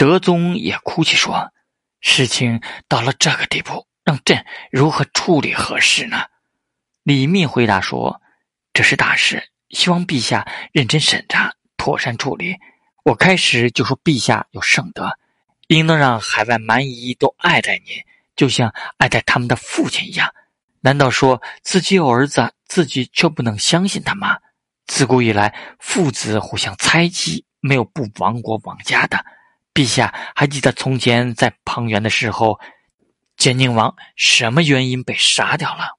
德宗也哭泣说：“事情到了这个地步，让朕如何处理合适呢？”李密回答说：“这是大事，希望陛下认真审查，妥善处理。我开始就说，陛下有圣德，应当让海外蛮夷都爱戴您，就像爱戴他们的父亲一样。难道说自己有儿子，自己却不能相信他吗？自古以来，父子互相猜忌，没有不亡国亡家的。陛下还记得从前在庞元的时候，建宁王什么原因被杀掉了？”